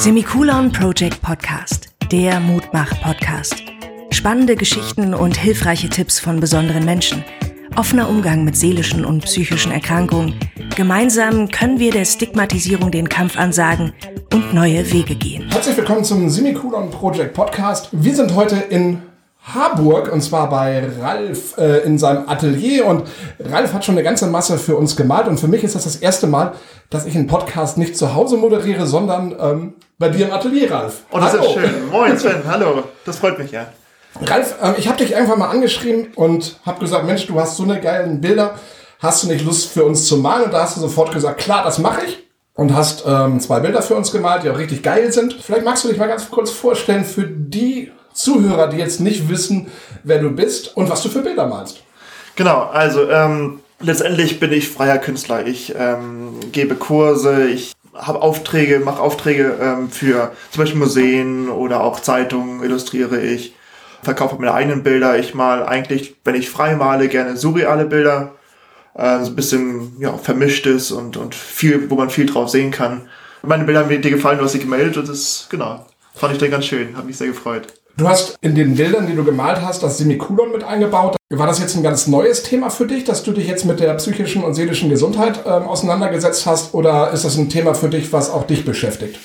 Semikolon Project Podcast, der Mutmach-Podcast. Spannende Geschichten und hilfreiche Tipps von besonderen Menschen. Offener Umgang mit seelischen und psychischen Erkrankungen. Gemeinsam können wir der Stigmatisierung den Kampf ansagen und neue Wege gehen. Herzlich willkommen zum Semikolon Project Podcast. Wir sind heute in Harburg und zwar bei Ralf äh, in seinem Atelier und Ralf hat schon eine ganze Masse für uns gemalt und für mich ist das das erste Mal, dass ich einen Podcast nicht zu Hause moderiere, sondern ähm, bei dir im Atelier, Ralf. Oh, das hallo. ist schön. Moin Sven, hallo. Das freut mich ja. Ralf, ähm, ich habe dich einfach mal angeschrieben und habe gesagt, Mensch, du hast so eine geilen Bilder, hast du nicht Lust für uns zu malen? Und da hast du sofort gesagt, klar, das mache ich und hast ähm, zwei Bilder für uns gemalt, die auch richtig geil sind. Vielleicht magst du dich mal ganz kurz vorstellen für die Zuhörer, die jetzt nicht wissen, wer du bist und was du für Bilder malst. Genau, also ähm, letztendlich bin ich freier Künstler. Ich ähm, gebe Kurse, ich habe Aufträge, mache Aufträge ähm, für zum Beispiel Museen oder auch Zeitungen, illustriere ich, verkaufe meine eigenen Bilder. Ich mal eigentlich, wenn ich frei male, gerne surreale Bilder. Äh, so ein bisschen ja, vermischtes und, und viel, wo man viel drauf sehen kann. Meine Bilder haben dir gefallen, du hast sie gemeldet und das, genau, fand ich dann ganz schön, habe mich sehr gefreut. Du hast in den Bildern, die du gemalt hast, das Semikolon mit eingebaut. War das jetzt ein ganz neues Thema für dich, dass du dich jetzt mit der psychischen und seelischen Gesundheit ähm, auseinandergesetzt hast? Oder ist das ein Thema für dich, was auch dich beschäftigt?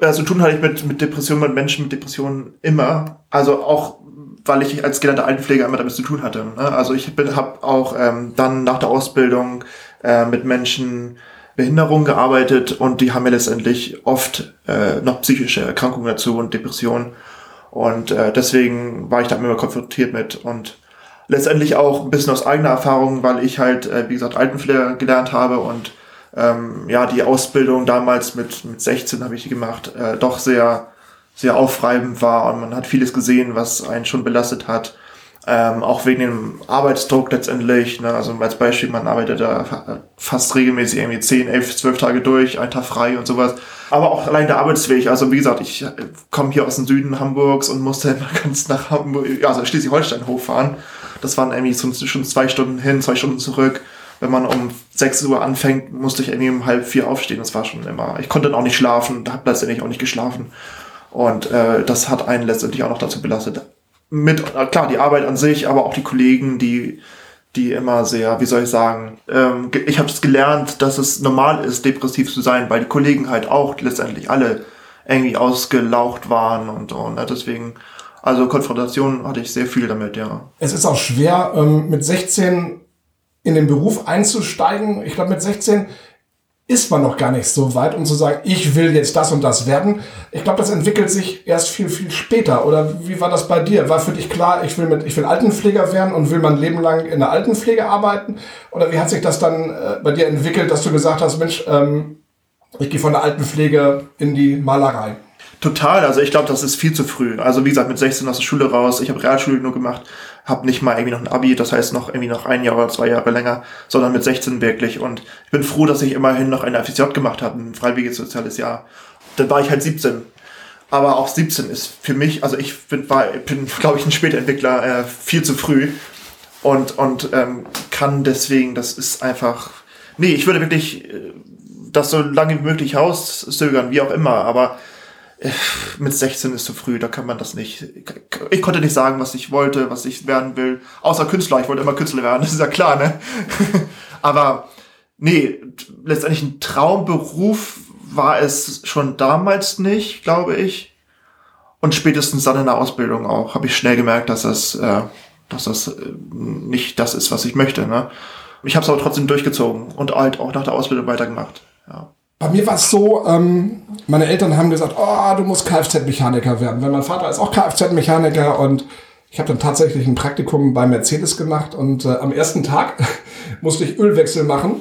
Also tun hatte ich mit, mit Depressionen, mit Menschen mit Depressionen immer. Also auch, weil ich als gelernter Altenpfleger immer damit zu tun hatte. Ne? Also ich habe auch ähm, dann nach der Ausbildung äh, mit Menschen Behinderungen gearbeitet und die haben ja letztendlich oft äh, noch psychische Erkrankungen dazu und Depressionen. Und äh, deswegen war ich da immer konfrontiert mit und letztendlich auch ein bisschen aus eigener Erfahrung, weil ich halt, äh, wie gesagt, Altenpfleger gelernt habe und ähm, ja, die Ausbildung damals mit, mit 16 habe ich die gemacht, äh, doch sehr, sehr aufreibend war und man hat vieles gesehen, was einen schon belastet hat. Ähm, auch wegen dem Arbeitsdruck letztendlich. Ne? Also als Beispiel, man arbeitet da fast regelmäßig irgendwie 10, 11, 12 Tage durch, ein Tag frei und sowas. Aber auch allein der Arbeitsweg. Also wie gesagt, ich äh, komme hier aus dem Süden Hamburgs und musste immer ganz nach Hamburg, also Schleswig-Holstein hochfahren. Das waren irgendwie schon zwei Stunden hin, zwei Stunden zurück. Wenn man um 6 Uhr anfängt, musste ich irgendwie um halb vier aufstehen. Das war schon immer. Ich konnte dann auch nicht schlafen, da habe letztendlich auch nicht geschlafen. Und äh, das hat einen letztendlich auch noch dazu belastet, mit, klar, die Arbeit an sich, aber auch die Kollegen, die, die immer sehr, wie soll ich sagen, ähm, ich habe es gelernt, dass es normal ist, depressiv zu sein, weil die Kollegen halt auch letztendlich alle irgendwie ausgelaucht waren und, und ne, deswegen, also Konfrontation hatte ich sehr viel damit, ja. Es ist auch schwer, ähm, mit 16 in den Beruf einzusteigen. Ich glaube, mit 16 ist man noch gar nicht so weit, um zu sagen, ich will jetzt das und das werden. Ich glaube, das entwickelt sich erst viel, viel später. Oder wie war das bei dir? War für dich klar, ich will mit, ich will Altenpfleger werden und will mein Leben lang in der Altenpflege arbeiten? Oder wie hat sich das dann äh, bei dir entwickelt, dass du gesagt hast, Mensch, ähm, ich gehe von der Altenpflege in die Malerei? Total, also ich glaube, das ist viel zu früh. Also wie gesagt, mit 16 aus der Schule raus, ich habe Realschule nur gemacht, habe nicht mal irgendwie noch ein Abi, das heißt noch irgendwie noch ein Jahr oder zwei Jahre länger, sondern mit 16 wirklich. Und ich bin froh, dass ich immerhin noch eine FSJ gemacht habe, ein freiwilliges soziales Jahr. Dann war ich halt 17. Aber auch 17 ist für mich, also ich bin, war, bin glaube ich, ein Spätentwickler, äh, viel zu früh. Und, und ähm, kann deswegen, das ist einfach. Nee, ich würde wirklich äh, das so lange wie möglich rauszögern, wie auch immer, aber mit 16 ist zu früh, da kann man das nicht. Ich konnte nicht sagen, was ich wollte, was ich werden will. Außer Künstler, ich wollte immer Künstler werden, das ist ja klar, ne? Aber nee, letztendlich ein Traumberuf war es schon damals nicht, glaube ich. Und spätestens dann in der Ausbildung auch, habe ich schnell gemerkt, dass das, äh, dass das äh, nicht das ist, was ich möchte. Ne? Ich habe es aber trotzdem durchgezogen und halt auch nach der Ausbildung weitergemacht. Ja. Bei mir war es so, ähm, meine Eltern haben gesagt, oh, du musst Kfz-Mechaniker werden. Weil mein Vater ist auch Kfz-Mechaniker und ich habe dann tatsächlich ein Praktikum bei Mercedes gemacht und äh, am ersten Tag musste ich Ölwechsel machen.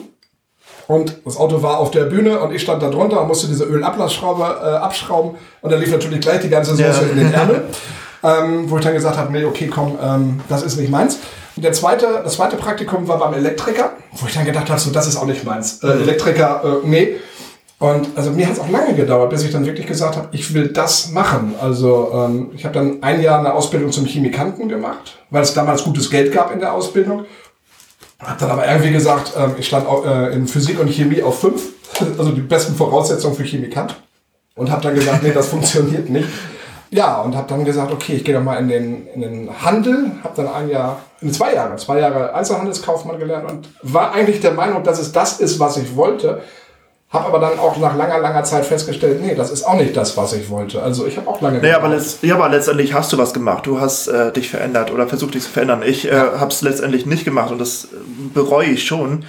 Und das Auto war auf der Bühne und ich stand da drunter und musste diese Ölablassschraube äh, abschrauben. Und dann lief natürlich gleich die ganze Soße ja. in den Ärmel. ähm, wo ich dann gesagt habe, nee, okay, komm, ähm, das ist nicht meins. Und der zweite, das zweite Praktikum war beim Elektriker, wo ich dann gedacht habe, so, das ist auch nicht meins. Äh, Elektriker, äh, nee. Und also mir hat es auch lange gedauert, bis ich dann wirklich gesagt habe, ich will das machen. Also ähm, ich habe dann ein Jahr eine Ausbildung zum Chemikanten gemacht, weil es damals gutes Geld gab in der Ausbildung. Habe dann aber irgendwie gesagt, ähm, ich stand auch, äh, in Physik und Chemie auf fünf, also die besten Voraussetzungen für Chemikant. und habe dann gesagt, nee, das funktioniert nicht. Ja, und habe dann gesagt, okay, ich gehe doch mal in den, in den Handel, habe dann ein Jahr, in zwei Jahre, zwei Jahre Einzelhandelskaufmann gelernt und war eigentlich der Meinung, dass es das ist, was ich wollte. Habe aber dann auch nach langer, langer Zeit festgestellt, nee, das ist auch nicht das, was ich wollte. Also ich habe auch lange... Naja, aber, letzt, ja, aber letztendlich hast du was gemacht. Du hast äh, dich verändert oder versucht, dich zu verändern. Ich äh, habe es letztendlich nicht gemacht und das bereue ich schon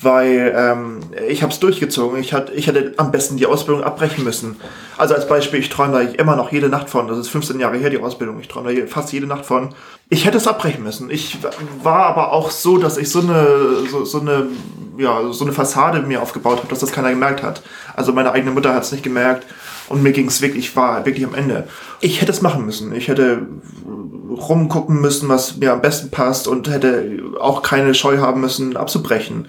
weil ähm, ich habe es durchgezogen. Ich, hat, ich hätte am besten die Ausbildung abbrechen müssen. Also als Beispiel, ich träume da immer noch jede Nacht von. Das ist 15 Jahre her, die Ausbildung. Ich träume da fast jede Nacht von. Ich hätte es abbrechen müssen. Ich war aber auch so, dass ich so eine, so, so eine, ja, so eine Fassade mir aufgebaut habe, dass das keiner gemerkt hat. Also meine eigene Mutter hat es nicht gemerkt. Und mir ging es wirklich, war wirklich am Ende. Ich hätte es machen müssen. Ich hätte rumgucken müssen, was mir am besten passt und hätte auch keine Scheu haben müssen, abzubrechen.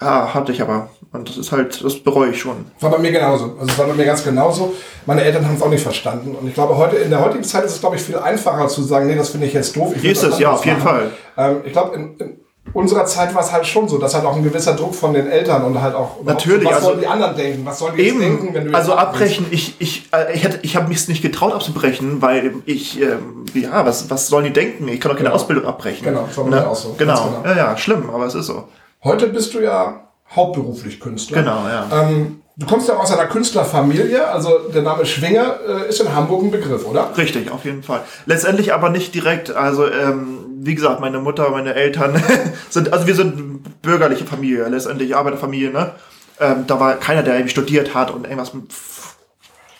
Ja, hatte ich aber. Und das ist halt, das bereue ich schon. War bei mir genauso. Also es war bei mir ganz genauso. Meine Eltern haben es auch nicht verstanden. Und ich glaube, heute, in der heutigen Zeit ist es, glaube ich, viel einfacher zu sagen, nee, das finde ich jetzt doof. Ich ist es, ja, auf jeden Fall. Ähm, ich glaube, in, in unserer Zeit war es halt schon so, dass halt auch ein gewisser Druck von den Eltern und halt auch, Natürlich, was also, sollen die anderen denken? Was sollen die eben, jetzt denken, wenn du Also abbrechen, ich, ich, äh, ich, hätte, ich habe mich nicht getraut abzubrechen, weil ich, ähm, ja, was, was sollen die denken? Ich kann doch keine genau. Ausbildung abbrechen. Genau, das war ne? auch so. Genau. genau, ja, ja, schlimm, aber es ist so. Heute bist du ja hauptberuflich Künstler. Genau, ja. Ähm, du kommst ja aus einer Künstlerfamilie, also der Name Schwinger äh, ist in Hamburg ein Begriff, oder? Richtig, auf jeden Fall. Letztendlich aber nicht direkt, also ähm, wie gesagt, meine Mutter, meine Eltern sind, also wir sind bürgerliche Familie, letztendlich Arbeiterfamilie, ne? Ähm, da war keiner, der irgendwie studiert hat und irgendwas,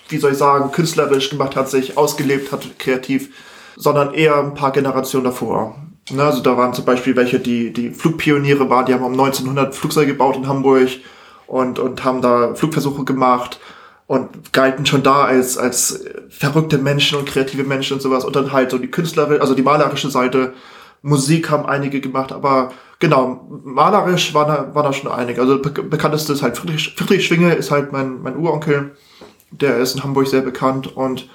wie soll ich sagen, künstlerisch gemacht hat, sich ausgelebt hat, kreativ, sondern eher ein paar Generationen davor. Ne, also da waren zum Beispiel welche, die, die Flugpioniere waren, die haben um 1900 Flugzeuge gebaut in Hamburg und, und haben da Flugversuche gemacht und galten schon da als, als verrückte Menschen und kreative Menschen und sowas. Und dann halt so die Künstlerin, also die malerische Seite, Musik haben einige gemacht, aber genau, malerisch waren da, waren da schon einige. Also be bekannteste ist halt Friedrich, Friedrich Schwinge, ist halt mein, mein Uronkel. Der ist in Hamburg sehr bekannt und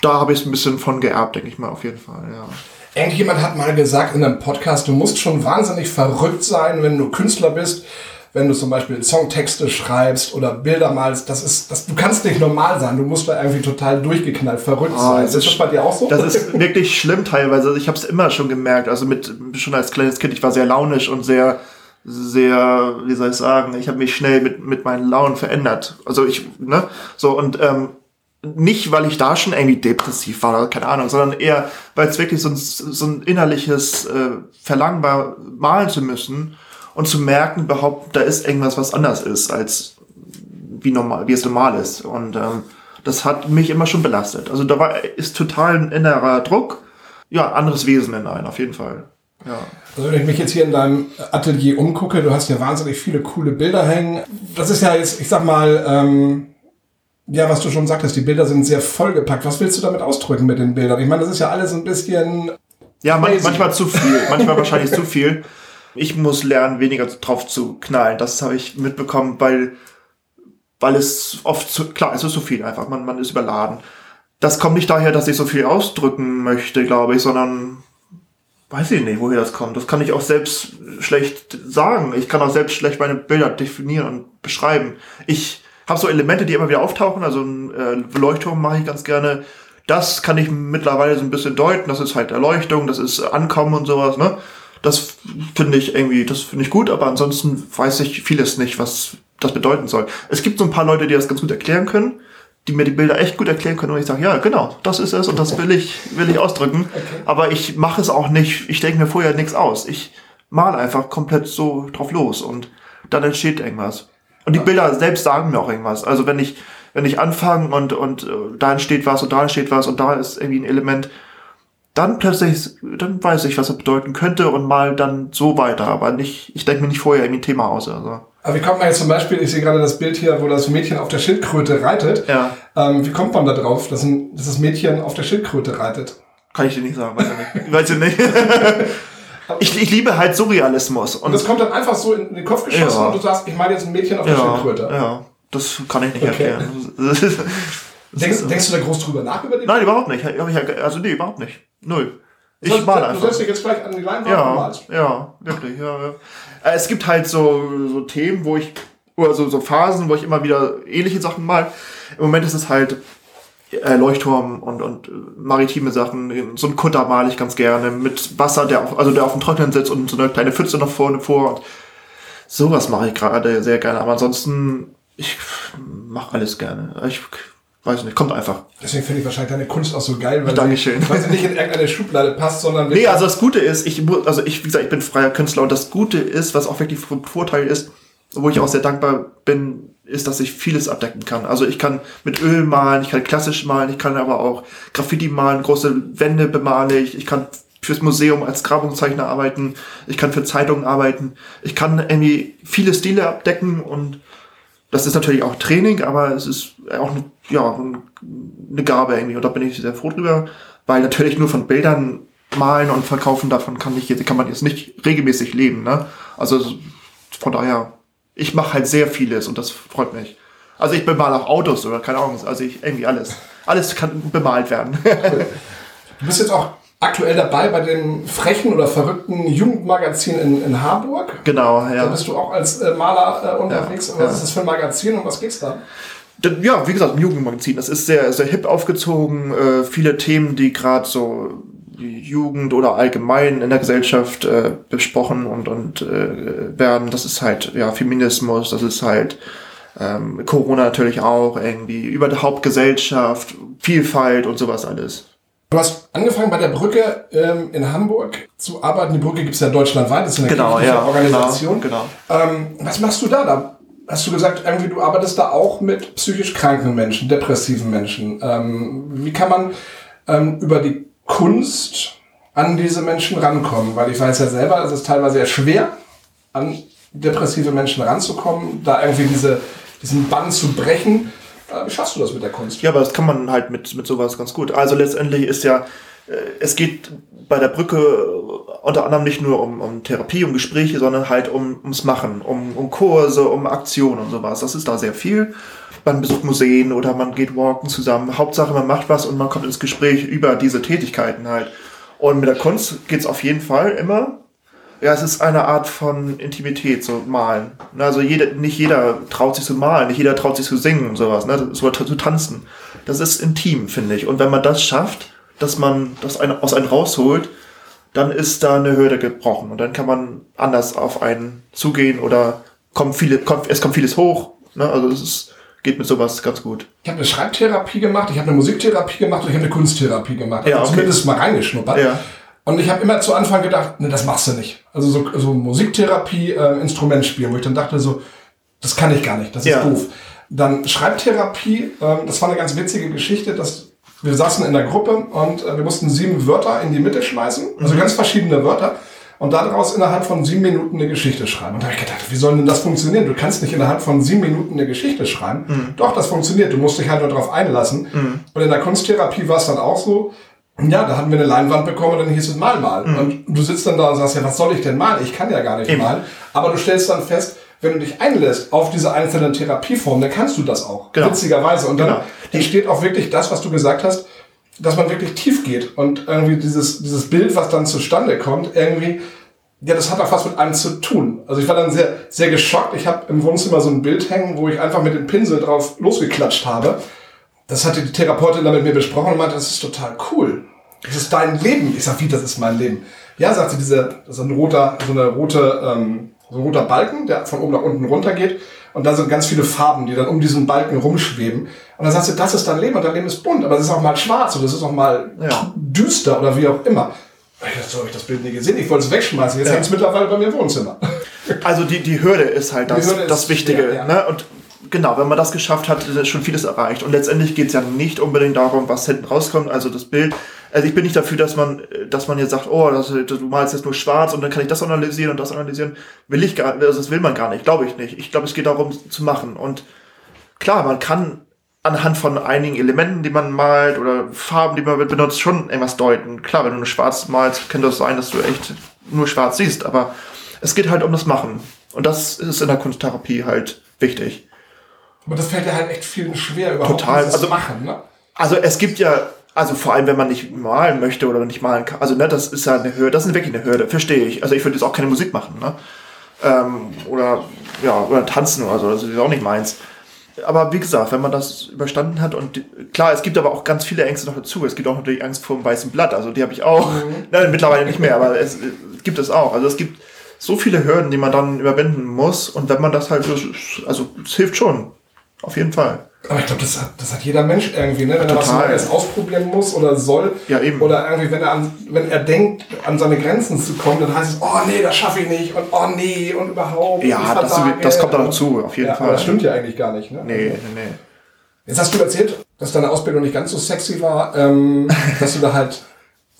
da habe ich es ein bisschen von geerbt, denke ich mal, auf jeden Fall, ja. Irgendjemand hat mal gesagt in einem Podcast, du musst schon wahnsinnig verrückt sein, wenn du Künstler bist, wenn du zum Beispiel Songtexte schreibst oder Bilder malst. Das ist, das, du kannst nicht normal sein. Du musst da irgendwie total durchgeknallt, verrückt oh, sein. Ist das bei dir auch so? Das ist wirklich schlimm teilweise. Also ich habe es immer schon gemerkt. Also mit schon als kleines Kind, ich war sehr launisch und sehr sehr, wie soll ich sagen, ich habe mich schnell mit, mit meinen Launen verändert. Also ich, ne, so und ähm, nicht, weil ich da schon irgendwie depressiv war, keine Ahnung, sondern eher, weil es wirklich so ein, so ein innerliches äh, Verlangen war, malen zu müssen und zu merken, überhaupt, da ist irgendwas, was anders ist, als wie normal, wie es normal ist. Und ähm, das hat mich immer schon belastet. Also da war, ist total ein innerer Druck. Ja, anderes Wesen in einem, auf jeden Fall. Ja. Also wenn ich mich jetzt hier in deinem Atelier umgucke, du hast ja wahnsinnig viele coole Bilder hängen. Das ist ja jetzt, ich sag mal, ähm, ja, was du schon sagtest, die Bilder sind sehr vollgepackt. Was willst du damit ausdrücken mit den Bildern? Ich meine, das ist ja alles ein bisschen. Ja, man, manchmal zu viel, manchmal wahrscheinlich zu viel. Ich muss lernen, weniger drauf zu knallen. Das habe ich mitbekommen, weil, weil es oft zu, klar, es ist zu viel einfach. Man, man ist überladen. Das kommt nicht daher, dass ich so viel ausdrücken möchte, glaube ich, sondern weiß ich nicht, woher das kommt. Das kann ich auch selbst schlecht sagen. Ich kann auch selbst schlecht meine Bilder definieren und beschreiben. Ich habe so Elemente, die immer wieder auftauchen. Also ein äh, Leuchtturm mache ich ganz gerne. Das kann ich mittlerweile so ein bisschen deuten. Das ist halt Erleuchtung, das ist Ankommen und sowas. Ne? Das finde ich irgendwie, das finde ich gut. Aber ansonsten weiß ich vieles nicht, was das bedeuten soll. Es gibt so ein paar Leute, die das ganz gut erklären können die mir die Bilder echt gut erklären können und ich sage, ja, genau, das ist es und das will ich, will ich ausdrücken. Okay. Aber ich mache es auch nicht, ich denke mir vorher nichts aus. Ich mal einfach komplett so drauf los und dann entsteht irgendwas. Und die Bilder selbst sagen mir auch irgendwas. Also wenn ich, wenn ich anfange und, und äh, da entsteht was und da entsteht was und da ist irgendwie ein Element, dann plötzlich, dann weiß ich, was das bedeuten könnte und mal dann so weiter. Aber nicht, ich denke mir nicht vorher irgendwie ein Thema aus. Also. Aber wie kommt man jetzt zum Beispiel, ich sehe gerade das Bild hier, wo das Mädchen auf der Schildkröte reitet. Ja. Ähm, wie kommt man da drauf, dass, ein, dass das Mädchen auf der Schildkröte reitet? Kann ich dir nicht sagen, weiß ich nicht. weiß ich nicht. Ich, ich liebe halt Surrealismus. Und, und das kommt dann einfach so in den Kopf geschossen ja. und du sagst, ich meine jetzt ein Mädchen auf der ja, Schildkröte. Ja, das kann ich nicht okay. erklären. denkst, denkst du da groß drüber nach über die Nein, überhaupt nicht. Also nee, überhaupt nicht. Null. Ich mal einfach. Du setzt dich jetzt gleich an die Leinwand ja, und malst. Ja, wirklich. Ja, ja. Äh, es gibt halt so, so Themen, wo ich oder so, so Phasen, wo ich immer wieder ähnliche Sachen mal. Im Moment ist es halt äh, Leuchtturm und, und äh, maritime Sachen. So ein Kutter male ich ganz gerne mit Wasser, der auf, also der auf dem Trocknen sitzt und so eine kleine Pfütze noch vorne vor. Und sowas mache ich gerade sehr gerne. Aber ansonsten, ich mache alles gerne. Ich weiß nicht, kommt einfach. Deswegen finde ich wahrscheinlich deine Kunst auch so geil, weil, Dankeschön. Sie, weil sie nicht in irgendeine Schublade passt, sondern Nee, also das Gute ist, ich also ich, wie gesagt, ich bin freier Künstler und das Gute ist, was auch wirklich von Vorteil ist, wo ich auch sehr dankbar bin, ist, dass ich vieles abdecken kann. Also ich kann mit Öl malen, ich kann klassisch malen, ich kann aber auch Graffiti malen, große Wände bemale ich, ich kann fürs Museum als Grabungszeichner arbeiten, ich kann für Zeitungen arbeiten, ich kann irgendwie viele Stile abdecken und das ist natürlich auch Training, aber es ist auch eine, ja, eine Gabe irgendwie und da bin ich sehr froh drüber, weil natürlich nur von Bildern malen und verkaufen davon kann ich kann man jetzt nicht regelmäßig leben, ne? Also von daher ich mache halt sehr vieles und das freut mich. Also ich bemale auch Autos oder keine Ahnung, also ich irgendwie alles. Alles kann bemalt werden. Du bist jetzt auch aktuell dabei bei dem frechen oder verrückten Jugendmagazin in, in Harburg. genau, Da ja. bist du auch als äh, Maler äh, unterwegs. Ja, was ja. ist das für ein Magazin und was geht's da? Ja, wie gesagt, ein Jugendmagazin. Das ist sehr, sehr hip aufgezogen. Äh, viele Themen, die gerade so Jugend oder allgemein in der Gesellschaft äh, besprochen und, und äh, werden. Das ist halt ja Feminismus, das ist halt ähm, Corona natürlich auch irgendwie, überhaupt Gesellschaft, Vielfalt und sowas alles. Du hast angefangen bei der Brücke ähm, in Hamburg zu arbeiten. Die Brücke gibt's ja deutschlandweit, das ist eine Genau, ja, Organisation. genau, Ähm, was machst du da? Da hast du gesagt, irgendwie du arbeitest da auch mit psychisch kranken Menschen, depressiven Menschen. Ähm, wie kann man ähm, über die Kunst an diese Menschen rankommen? Weil ich weiß ja selber, es ist teilweise sehr schwer, an depressive Menschen ranzukommen, da irgendwie diese, diesen Bann zu brechen. Äh, wie schaffst du das mit der Kunst? Ja, aber das kann man halt mit, mit sowas ganz gut. Also letztendlich ist ja, äh, es geht bei der Brücke unter anderem nicht nur um, um Therapie, um Gespräche, sondern halt um, ums Machen, um, um Kurse, um Aktionen und sowas. Das ist da sehr viel. Man besucht Museen oder man geht walken zusammen. Hauptsache, man macht was und man kommt ins Gespräch über diese Tätigkeiten halt. Und mit der Kunst geht's auf jeden Fall immer. Ja, es ist eine Art von Intimität, so malen. Also jeder, nicht jeder traut sich zu malen, nicht jeder traut sich zu singen und sowas, ne? So zu tanzen. Das ist intim, finde ich. Und wenn man das schafft, dass man das ein, aus einem rausholt, dann ist da eine Hürde gebrochen und dann kann man anders auf einen zugehen oder kommt viele, kommt, es kommt vieles hoch. Ne? Also es ist, geht mit sowas ganz gut. Ich habe eine Schreibtherapie gemacht, ich habe eine Musiktherapie gemacht und ich habe eine Kunsttherapie gemacht. Ja, Also okay. Zumindest mal reingeschnuppert. Ja. Und ich habe immer zu Anfang gedacht, ne, das machst du nicht. Also so, so Musiktherapie, äh, Instrument spielen, wo ich dann dachte so, das kann ich gar nicht, das ist Ja. doof. Dann Schreibtherapie, ähm, das war eine ganz witzige Geschichte, dass wir saßen in der Gruppe und äh, wir mussten sieben Wörter in die Mitte schmeißen, also ganz verschiedene Wörter. Und daraus innerhalb von sieben Minuten eine Geschichte schreiben. Und da habe ich gedacht, wie soll denn das funktionieren? Du kannst nicht innerhalb von sieben Minuten eine Geschichte schreiben. Doch, das funktioniert. Du musst dich halt nur darauf einlassen. Und in der Kunsttherapie war es dann auch so, ja, da hatten wir eine Leinwand bekommen und dann hieß es mal mal. Und du sitzt dann da und sagst, ja, was soll ich denn malen? Ich kann ja gar nicht Eben. malen. Aber du stellst dann fest, wenn du dich einlässt auf diese einzelnen Therapieformen, dann kannst du das auch. Genau. Witzigerweise. Und dann Genau. entsteht auch wirklich das, was du gesagt hast, dass man wirklich tief geht. Und irgendwie dieses, dieses Bild, was dann zustande kommt, irgendwie, ja, das hat auch was mit einem zu tun. Also ich war dann sehr, sehr geschockt. Ich habe im Wohnzimmer so ein Bild hängen, wo ich einfach mit dem Pinsel drauf losgeklatscht habe. Das hatte die Therapeutin dann mit mir besprochen und meinte, das ist total cool. Das ist dein Leben. Ich sag, wie, das ist mein Leben? Ja, sagte diese, das ist ein roter, so eine rote, ähm, so ein roter Balken, der von oben nach unten runter geht. Und da sind ganz viele Farben, die dann um diesen Balken rumschweben. Und dann sagst du, das ist dein Leben und dein Leben ist bunt, aber es ist auch mal schwarz oder es ist auch mal Ja. düster oder wie auch immer. Ich dachte, so habe ich das Bild nie gesehen. Ich wollte es wegschmeißen. Jetzt Ja. hängt es mittlerweile bei mir im Wohnzimmer. Also die, die Hürde ist halt das, ist das Wichtige. schwer, ja. Ne? Und genau, wenn man das geschafft hat, ist schon vieles erreicht. Und letztendlich geht es ja nicht unbedingt darum, was hinten rauskommt, also das Bild. Also ich bin nicht dafür, dass man, dass man jetzt sagt, oh, das, du malst jetzt nur schwarz und dann kann ich das analysieren und das analysieren. Will ich gar also das will man gar nicht, glaube ich nicht. Ich glaube, es geht darum zu machen. Und klar, man kann anhand von einigen Elementen, die man malt oder Farben, die man benutzt, schon irgendwas deuten. Klar, wenn du nur schwarz malst, kann das sein, dass du echt nur schwarz siehst, aber es geht halt um das Machen. Und das ist in der Kunsttherapie halt wichtig. Aber das fällt ja halt echt vielen schwer, überhaupt Total. Also- Machen. Ne? Also es gibt ja, also vor allem wenn man nicht malen möchte oder nicht malen kann, also ne, das ist ja eine Hürde, das ist wirklich eine Hürde, verstehe ich. Also ich würde jetzt auch keine Musik machen, ne? Ähm, oder ja, oder tanzen oder so, das ist auch nicht meins. Aber wie gesagt, wenn man das überstanden hat und klar, es gibt aber auch ganz viele Ängste noch dazu. Es gibt auch natürlich Angst vor dem weißen Blatt, also die habe ich auch. Mhm. Nein, mittlerweile nicht mehr, aber es, es gibt es auch. Also es gibt so viele Hürden, die man dann überwinden muss und wenn man das halt, also es hilft schon, auf jeden Fall. Aber ich glaube, das hat, das hat jeder Mensch irgendwie, ne? wenn Total. er was Neues ausprobieren muss oder soll. Ja, eben. Oder irgendwie, wenn er, an, wenn er denkt, an seine Grenzen zu kommen, dann heißt es, oh nee, das schaffe ich nicht und oh nee und überhaupt. Ja, das, das, kommt auch dazu, auf jeden ja, Fall. Aber das stimmt ja eigentlich gar nicht. Ne? Nee, nee, nee. Jetzt hast du erzählt, dass deine Ausbildung nicht ganz so sexy war, ähm, dass du da halt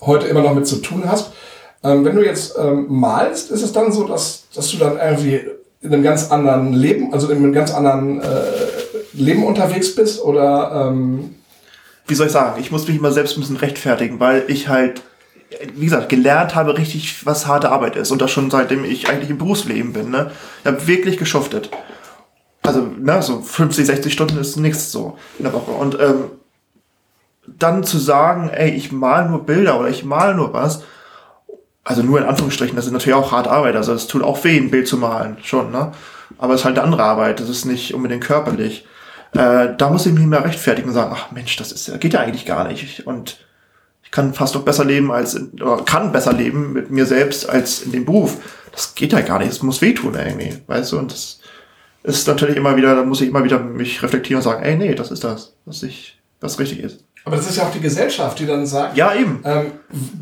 heute immer noch mit zu tun hast. Ähm, wenn du jetzt ähm, malst, ist es dann so, dass, dass du dann irgendwie in einem ganz anderen Leben, also in einem ganz anderen äh, Leben unterwegs bist oder ähm wie soll ich sagen, ich muss mich immer selbst ein bisschen rechtfertigen, weil ich halt, wie gesagt, gelernt habe richtig, was harte Arbeit ist und das schon seitdem ich eigentlich im Berufsleben bin. Ne? Ich habe wirklich geschuftet. Also, ne, so 50, 60 Stunden ist nichts so in der Woche. Und ähm, dann zu sagen, ey, ich mal nur Bilder oder ich mal nur was, also nur in Anführungsstrichen, das ist natürlich auch hart Arbeit, also es tut auch weh, ein Bild zu malen, schon, ne? Aber es ist halt eine andere Arbeit, das ist nicht unbedingt körperlich. Äh, da muss ich mich mehr rechtfertigen und sagen, ach Mensch, das ist, geht ja eigentlich gar nicht. Und ich kann fast noch besser leben als, oder kann besser leben mit mir selbst als in dem Beruf. Das geht ja gar nicht. Es muss wehtun irgendwie, weißt du? Und das ist natürlich immer wieder, da muss ich immer wieder mich reflektieren und sagen, ey, nee, das ist das, was ich, was richtig ist. Aber das ist ja auch die Gesellschaft, die dann sagt. Ja, eben. Ähm,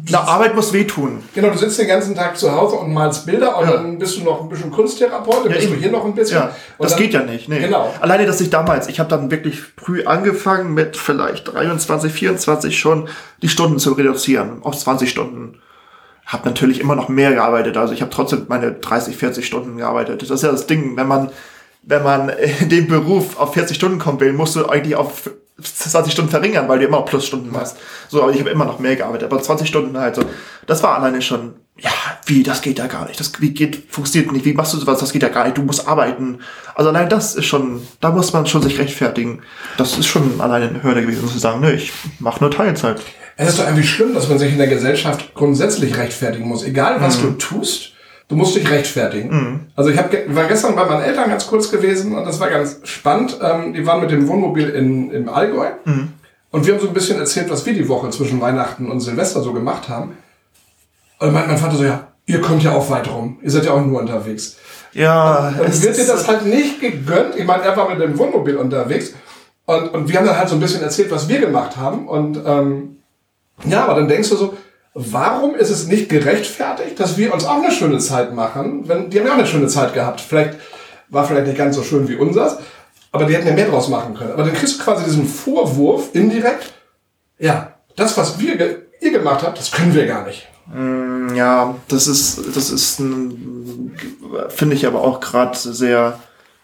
Na, Arbeit muss wehtun. Genau, du sitzt den ganzen Tag zu Hause und malst Bilder und ja. dann bist du noch ein bisschen Kunsttherapeut, dann ja, bist eben. du hier noch ein bisschen. Ja, das dann, geht ja nicht. Nee. Genau. Alleine, dass ich damals, ich habe dann wirklich früh angefangen mit vielleicht 23, 24 schon die Stunden zu reduzieren auf 20 Stunden. Habe natürlich immer noch mehr gearbeitet, also ich habe trotzdem meine 30, 40 Stunden gearbeitet. Das ist ja das Ding, wenn man wenn man in den Beruf auf 40 Stunden kommen will, musst du eigentlich auf 20 Stunden verringern, weil du immer Plusstunden machst. So, aber ich habe immer noch mehr gearbeitet, aber 20 Stunden halt so. Das war alleine schon, ja, wie, das geht ja gar nicht. Das wie geht, funktioniert nicht. Wie machst du sowas? Das geht ja gar nicht. Du musst arbeiten. Also allein das ist schon, da muss man schon sich rechtfertigen. Das ist schon alleine eine Hürde gewesen, zu sagen, ne, ich mache nur Teilzeit. Es ist doch irgendwie schlimm, dass man sich in der Gesellschaft grundsätzlich rechtfertigen muss. Egal, was mhm. du tust, du musst dich rechtfertigen. Mhm. Also ich hab, war gestern bei meinen Eltern ganz kurz gewesen und das war ganz spannend. Ähm, die waren mit dem Wohnmobil in, im Allgäu mhm. und wir haben so ein bisschen erzählt, was wir die Woche zwischen Weihnachten und Silvester so gemacht haben. Und mein, mein Vater so, ja, ihr kommt ja auch weit rum. Ihr seid ja auch nur unterwegs. Ja. Und dann wird dir das halt nicht gegönnt. Ich meine, er war mit dem Wohnmobil unterwegs und, und wir haben dann halt so ein bisschen erzählt, was wir gemacht haben. Und ähm, ja, aber dann denkst du so, warum ist es nicht gerechtfertigt, dass wir uns auch eine schöne Zeit machen? Wenn, die haben ja auch eine schöne Zeit gehabt. Vielleicht war vielleicht nicht ganz so schön wie unseres, aber die hätten ja mehr draus machen können. Aber dann kriegst du quasi diesen Vorwurf indirekt, ja, das, was wir ihr gemacht habt, das können wir gar nicht. Mm, ja, das ist, das ist, finde ich aber auch gerade sehr,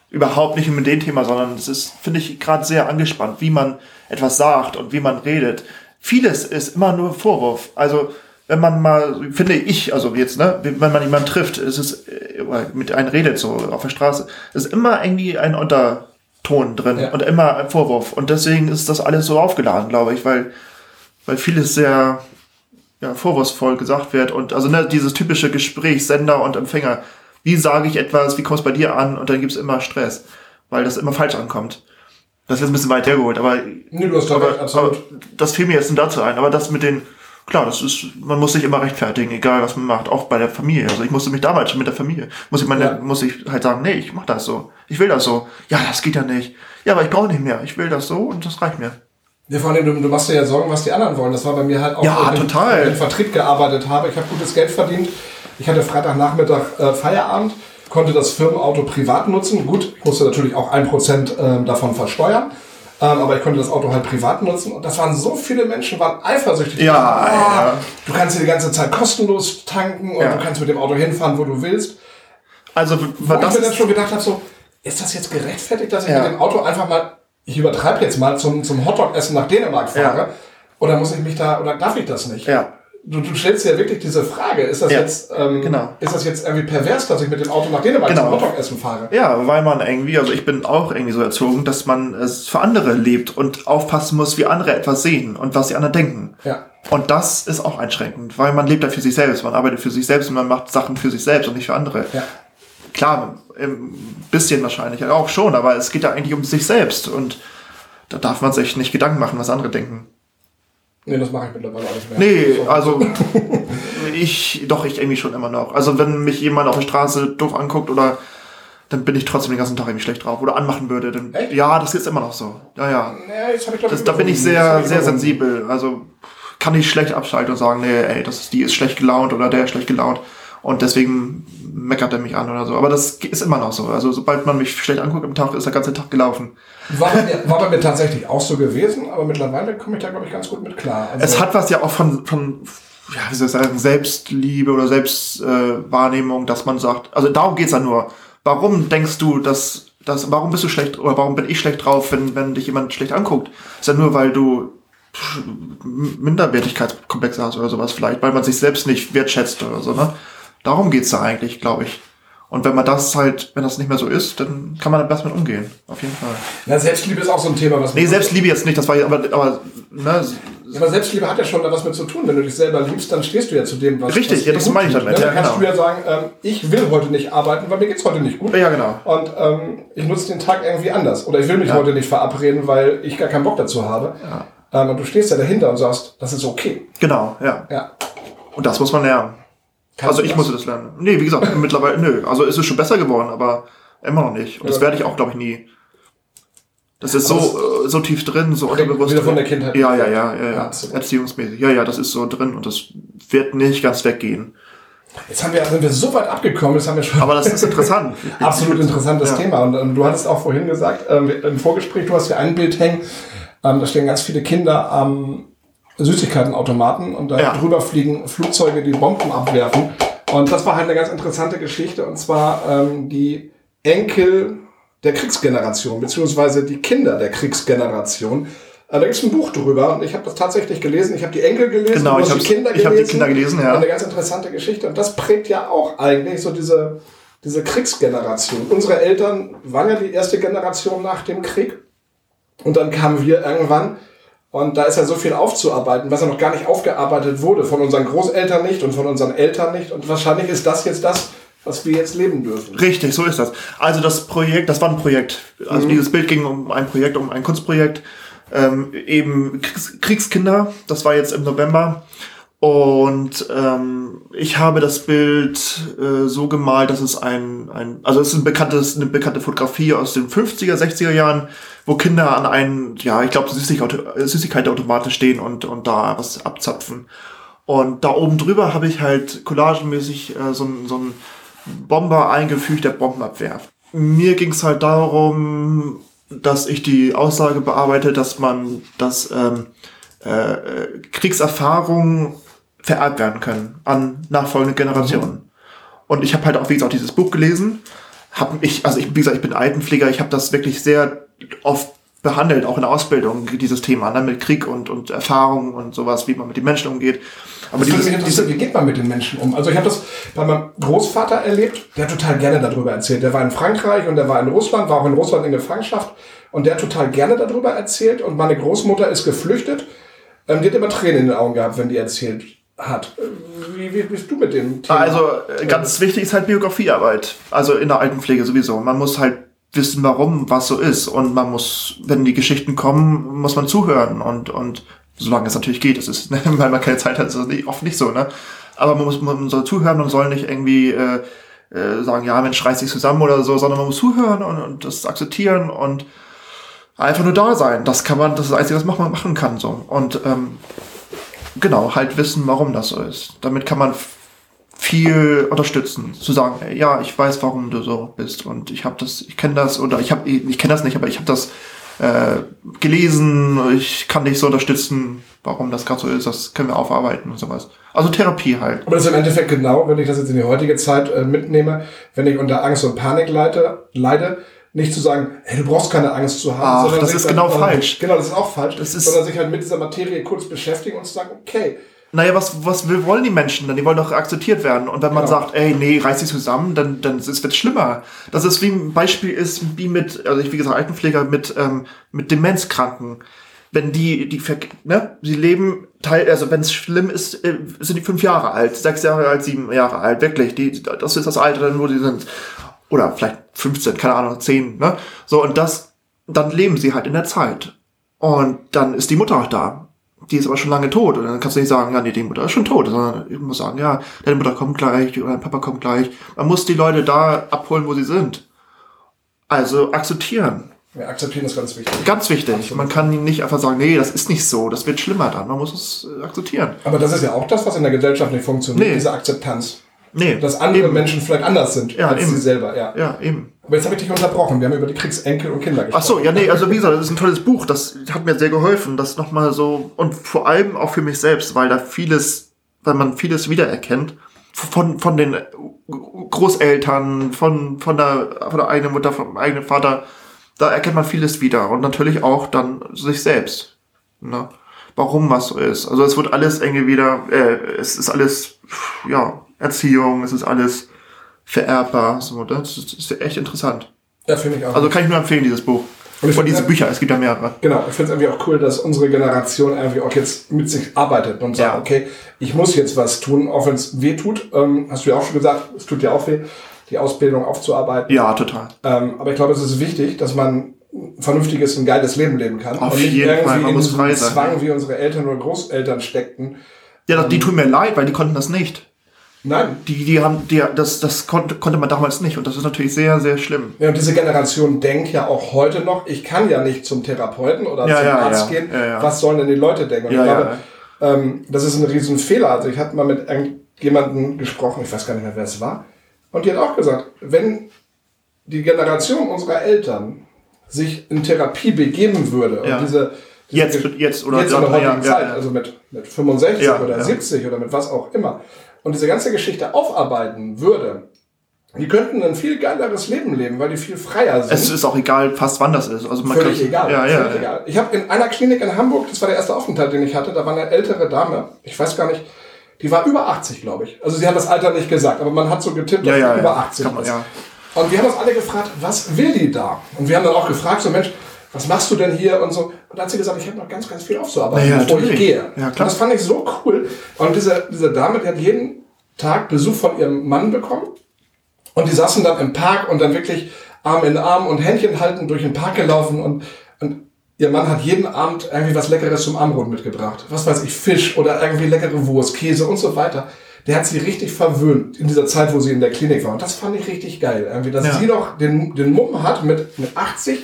überhaupt nicht mit dem Thema, sondern es ist, finde ich, gerade sehr angespannt, wie man etwas sagt und wie man redet vieles ist immer nur Vorwurf. Also wenn man mal, finde ich, also jetzt, ne, wenn man jemanden trifft, ist es äh, mit einem redet so auf der Straße, ist immer irgendwie ein Unterton drin ja. und immer ein Vorwurf. Und deswegen ist das alles so aufgeladen, glaube ich, weil, weil vieles sehr ja, vorwurfsvoll gesagt wird. Und also ne, dieses typische Gespräch, Sender und Empfänger. Wie sage ich etwas, wie kommt es bei dir an? Und dann gibt es immer Stress, weil das immer falsch ankommt. Das ist jetzt ein bisschen weit hergeholt, aber, nee, du hast aber, recht, aber das fiel mir jetzt dazu ein. Aber das mit den, klar, das ist, man muss sich immer rechtfertigen, egal was man macht, auch bei der Familie. Also ich musste mich damals schon mit der Familie, muss ich meine, ja. muss ich halt sagen, nee, ich mach das so. Ich will das so. Ja, das geht ja nicht. Ja, aber ich brauche nicht mehr. Ich will das so und das reicht mir. Ja, vor allem, du, du machst dir ja Sorgen, was die anderen wollen. Das war bei mir halt auch, ja, wenn total. ich im Vertrieb gearbeitet habe. Ich habe gutes Geld verdient. Ich hatte Freitagnachmittag äh, Feierabend konnte das Firmenauto privat nutzen. Gut, ich musste natürlich auch ein Prozent ähm, davon versteuern. Ähm, aber ich konnte das Auto halt privat nutzen und das waren so viele Menschen, waren eifersüchtig. Ja, dachten, oh, ja. Du kannst hier die ganze Zeit kostenlos tanken und ja. du kannst mit dem Auto hinfahren, wo du willst. Also, wo das ich mir dann schon gedacht habe, so, ist das jetzt gerechtfertigt, dass ich ja. mit dem Auto einfach mal, ich übertreibe jetzt mal, zum, zum Hotdog-Essen nach Dänemark fahre? Oder muss ich mich da, oder darf ich das nicht? Ja du, du stellst dir ja wirklich diese Frage, ist das, ja, jetzt, ähm, genau. ist das jetzt irgendwie pervers, dass ich mit dem Auto nach Dänemark genau. zum Hotdog-Essen fahre? Ja, weil man irgendwie, also ich bin auch irgendwie so erzogen, dass man es für andere lebt und aufpassen muss, wie andere etwas sehen und was die anderen denken. Ja. Und das ist auch einschränkend, weil man lebt ja für sich selbst, man arbeitet für sich selbst und man macht Sachen für sich selbst und nicht für andere. Ja. klar, ein bisschen wahrscheinlich, auch schon, aber es geht ja eigentlich um sich selbst und da darf man sich nicht Gedanken machen, was andere denken. Nee, das mache ich mittlerweile auch nicht mehr. Nee, So. also ich, doch, ich irgendwie schon immer noch. Also wenn mich jemand auf der Straße doof anguckt oder dann bin ich trotzdem den ganzen Tag irgendwie schlecht drauf oder anmachen würde, dann Echt? ja, das ist immer noch so. Ja, ja. Ja, jetzt hab ich, glaub Das, da bin ich sehr, sehr sensibel. Also kann ich schlecht abschalten und sagen, nee, ey, das ist, die ist schlecht gelaunt oder der ist schlecht gelaunt. Und deswegen meckert er mich an oder so. Aber das ist immer noch so. Also sobald man mich schlecht anguckt am Tag, ist der ganze Tag gelaufen. War bei, mir, war bei mir tatsächlich auch so gewesen, aber mittlerweile komme ich da, glaube ich, ganz gut mit klar. Also, Es hat was ja auch von, von ja, wie soll ich sagen, Selbstliebe oder Selbstwahrnehmung, äh, dass man sagt, also darum geht's ja nur. Warum denkst du, dass, dass, warum bist du schlecht oder warum bin ich schlecht drauf, wenn, wenn dich jemand schlecht anguckt? Ist ja nur, weil du Minderwertigkeitskomplexe hast oder sowas vielleicht, weil man sich selbst nicht wertschätzt oder so, ne? Darum geht's da eigentlich, glaube ich. Und wenn man das halt, wenn das nicht mehr so ist, dann kann man da besser mit umgehen. Auf jeden Fall. ja, Selbstliebe ist auch so ein Thema, was Nee, Selbstliebe jetzt nicht, das war ja, aber, aber, ne, Ja, aber Selbstliebe hat ja schon da was mit zu tun. Wenn du dich selber liebst, dann stehst du ja zu dem, was Richtig, was ja, das meine ich damit, ne? ja, Dann kannst genau. du ja sagen, ähm, ich will heute nicht arbeiten, weil mir geht's heute nicht gut. ja, genau. Und ähm, ich nutze den Tag irgendwie anders. Oder ich will mich Ja. heute nicht verabreden, weil ich gar keinen Bock dazu habe. Ähm, und du stehst ja dahinter und sagst, das ist okay. Genau, ja. Ja. Und das muss man lernen. Kannst also ich das? musste das lernen. Nee, wie gesagt, mittlerweile, nö. Also es ist schon besser geworden, aber immer noch nicht. Und das werde ich auch, glaube ich, nie. Das ist Aber so, äh, so tief drin, so unterbewusst. wieder von der Kindheit. Ja, ja, ja, ja, ja. Erziehungsmäßig. Ja, ja, das ist so drin und das wird nicht ganz weggehen. Jetzt haben wir, sind wir so weit abgekommen, jetzt haben wir schon Aber das ist interessant. absolut interessantes Ja. Thema. Und ähm, du hattest auch vorhin gesagt, ähm, im Vorgespräch, du hast hier ein Bild hängen, ähm, da stehen ganz viele Kinder am Süßigkeitenautomaten und da Ja. drüber fliegen Flugzeuge, die Bomben abwerfen. Und das war halt eine ganz interessante Geschichte und zwar ähm, die Enkel der Kriegsgeneration, beziehungsweise die Kinder der Kriegsgeneration. Äh, da gibt es ein Buch drüber und ich habe das tatsächlich gelesen. Ich habe die Enkel gelesen, Genau, ich hab's- die Kinder ich hab gelesen. die Kinder gelesen, ja. Eine ganz interessante Geschichte und das prägt ja auch eigentlich so diese, diese Kriegsgeneration. Unsere Eltern waren ja die erste Generation nach dem Krieg und dann kamen wir irgendwann und da ist ja so viel aufzuarbeiten, was ja noch gar nicht aufgearbeitet wurde, von unseren Großeltern nicht und von unseren Eltern nicht. Und wahrscheinlich ist das jetzt das, was wir jetzt leben dürfen. Richtig, so ist das. Also das Projekt, das war ein Projekt. Also Mhm. dieses Bild ging um ein Projekt, um ein Kunstprojekt. Ähm, eben Kriegs Kriegskinder, das war jetzt im November. Und ähm, ich habe das Bild äh, so gemalt, dass es ein, ein also es ist ein bekanntes, eine bekannte Fotografie aus den 50er, 60er Jahren, wo Kinder an einen, ja, ich glaube, Süßigkeitenautomaten stehen und, und da was abzapfen. Und da oben drüber habe ich halt collagenmäßig äh, so, so ein Bomber eingefügt, der Bomben abwerft. Mir ging es halt darum, dass ich die Aussage bearbeite, dass man, dass ähm, äh, äh, Kriegserfahrungen vererbt werden können an nachfolgende Generationen. Und ich habe halt auch, wie gesagt, dieses Buch gelesen. Hab ich, also ich, wie gesagt, ich bin Altenpfleger, ich habe das wirklich sehr oft behandelt, auch in der Ausbildung, dieses Thema, ne, mit Krieg und, und Erfahrungen und sowas, wie man mit den Menschen umgeht. Aber Das dieses, mich interessieren, wie geht man mit den Menschen um? Also ich habe das bei meinem Großvater erlebt, der hat total gerne darüber erzählt. Der war in Frankreich und der war in Russland, war auch in Russland in Gefangenschaft und der hat total gerne darüber erzählt und meine Großmutter ist geflüchtet. Ähm, die hat immer Tränen in den Augen gehabt, wenn die erzählt hat. Wie, wie bist du mit dem Thema? Also äh, ganz wichtig ist halt Biografiearbeit. Also in der Altenpflege sowieso. Man muss halt wissen, warum was so ist. Und man muss, wenn die Geschichten kommen, muss man zuhören. Und, und solange es natürlich geht, das ist, ne, weil man keine Zeit hat, ist das nicht, oft nicht so, ne? Aber man muss, man soll zuhören und soll nicht irgendwie äh, äh, sagen, ja, Mensch, reiß dich zusammen oder so, sondern man muss zuhören und, und das akzeptieren und einfach nur da sein. Das kann man, das ist das Einzige, was man machen kann. So. Und ähm, genau, halt wissen, warum das so ist. Damit kann man viel unterstützen, zu sagen, ja, ich weiß, warum du so bist und ich habe das, ich kenne das oder ich habe, ich kenne das nicht, aber ich habe das äh, gelesen, ich kann dich so unterstützen, warum das gerade so ist, das können wir aufarbeiten und sowas. Also Therapie halt. Aber das ist im Endeffekt genau, wenn ich das jetzt in die heutige Zeit äh, mitnehme, wenn ich unter Angst und Panik leide, leide, nicht zu sagen, hey, du brauchst keine Angst zu haben. Ach, das ist dann, genau ähm, falsch. Genau, das ist auch falsch. Das ist- sondern sich halt mit dieser Materie kurz beschäftigen und zu sagen, okay, Naja, was, was wollen die Menschen denn? Die wollen doch akzeptiert werden. Und wenn man Genau. sagt, ey, nee, reiß dich zusammen, dann, dann ist es wird schlimmer. Das ist wie ein Beispiel ist, wie mit, also ich, wie gesagt, Altenpfleger mit, ähm, mit Demenzkranken. Wenn die, die, ne, sie leben Teil, also wenn es schlimm ist, äh, sind die fünf Jahre alt, sechs Jahre alt, sieben Jahre alt, wirklich. Die, das ist das Alter, dann wo die sind. Oder vielleicht 15, keine Ahnung, 10, ne? So, und das, dann leben sie halt in der Zeit. Und dann ist die Mutter auch da. Die ist aber schon lange tot. Und dann kannst du nicht sagen, ja, nee, die Mutter ist schon tot. Sondern ich muss sagen, ja, deine Mutter kommt gleich oder dein Papa kommt gleich. Man muss die Leute da abholen, wo sie sind. Also akzeptieren. Ja, akzeptieren ist ganz wichtig. Ganz wichtig. Man kann nicht einfach sagen, nee, das ist nicht so, das wird schlimmer dann. Man muss es äh, akzeptieren. Aber das ist ja auch das, was in der Gesellschaft nicht funktioniert, Nee. diese Akzeptanz. Nee. Dass andere eben. Menschen vielleicht anders sind Ja, als eben. sie selber, ja. Ja, eben. Aber jetzt habe ich dich unterbrochen. Wir haben über die Kriegsenkel und Kinder gesprochen. Ach so, ja, nee, also wie gesagt, das ist ein tolles Buch. Das hat mir sehr geholfen, das nochmal so, und vor allem auch für mich selbst, weil da vieles, weil man vieles wiedererkennt. Von, von den Großeltern, von, von der, von der eigenen Mutter, vom eigenen Vater. Da erkennt man vieles wieder. Und natürlich auch dann sich selbst. Ne? Warum was so ist. Also es wird alles irgendwie wieder, äh, es ist alles, ja, Erziehung, es ist alles vererbbar. So, das ist, ist echt interessant. Ja, finde ich auch. Also kann ich nur empfehlen, dieses Buch. Und ich Von diesen Büchern, es gibt ja mehrere. Genau, ich finde es irgendwie auch cool, dass unsere Generation irgendwie auch jetzt mit sich arbeitet und sagt, Ja. okay, ich muss jetzt was tun, auch wenn es weh tut. Ähm, hast du ja auch schon gesagt, es tut ja auch weh, die Ausbildung aufzuarbeiten. Ja, total. Ähm, aber ich glaube, es ist wichtig, dass man ein vernünftiges, ein geiles Leben leben kann. Auf und nicht jeden irgendwie Fall, man in muss frei sein, Zwang, wie unsere Eltern oder Großeltern steckten. Ja, die tun mir leid, weil die konnten das nicht. Nein. Die, die haben, die, das, das konnte, konnte man damals nicht. Und das ist natürlich sehr, sehr schlimm. Ja, und diese Generation denkt ja auch heute noch, ich kann ja nicht zum Therapeuten oder Ja, zum ja, Arzt ja. gehen. Was sollen denn die Leute denken? Und ich glaube, ähm, das ist ein riesen Fehler. Also ich hatte mal mit jemandem gesprochen, ich weiß gar nicht mehr, wer es war, und die hat auch gesagt, wenn die Generation unserer Eltern sich in Therapie begeben würde und diese, diese Jetzt, jetzt oder jetzt in der heutigen Zeit, also mit, mit 65 Ja, oder ja. 70 oder mit was auch immer, und diese ganze Geschichte aufarbeiten würde, die könnten ein viel geileres Leben leben, weil die viel freier sind. Es ist auch egal, fast wann das ist. Also man Völlig kann, egal. Ja, ja, völlig ja. egal. Ich habe in einer Klinik in Hamburg, das war der erste Aufenthalt, den ich hatte, da war eine ältere Dame, ich weiß gar nicht, die war über 80, glaube ich. Also sie hat das Alter nicht gesagt, aber man hat so getippt, dass Ja, ja, sie über ja. 80 Kann man, ist. ja. Und wir haben uns alle gefragt, was will die da? Und wir haben dann auch gefragt, so Mensch, was machst du denn hier und so. Und da hat sie gesagt, ich habe noch ganz, ganz viel aufzuarbeiten, ja, bevor ich natürlich. gehe. Ja, klar. Und das fand ich so cool. Und diese, diese Dame, die hat jeden Tag Besuch von ihrem Mann bekommen. Und die saßen dann im Park und dann wirklich Arm in Arm und Händchen halten durch den Park gelaufen und, und ihr Mann hat jeden Abend irgendwie was Leckeres zum Abendbrot mitgebracht. Was weiß ich, Fisch oder irgendwie leckere Wurst, Käse und so weiter. Der hat sie richtig verwöhnt in dieser Zeit, wo sie in der Klinik war. Und das fand ich richtig geil. Irgendwie, dass Ja. sie noch den, den Mumm hat, mit, mit 80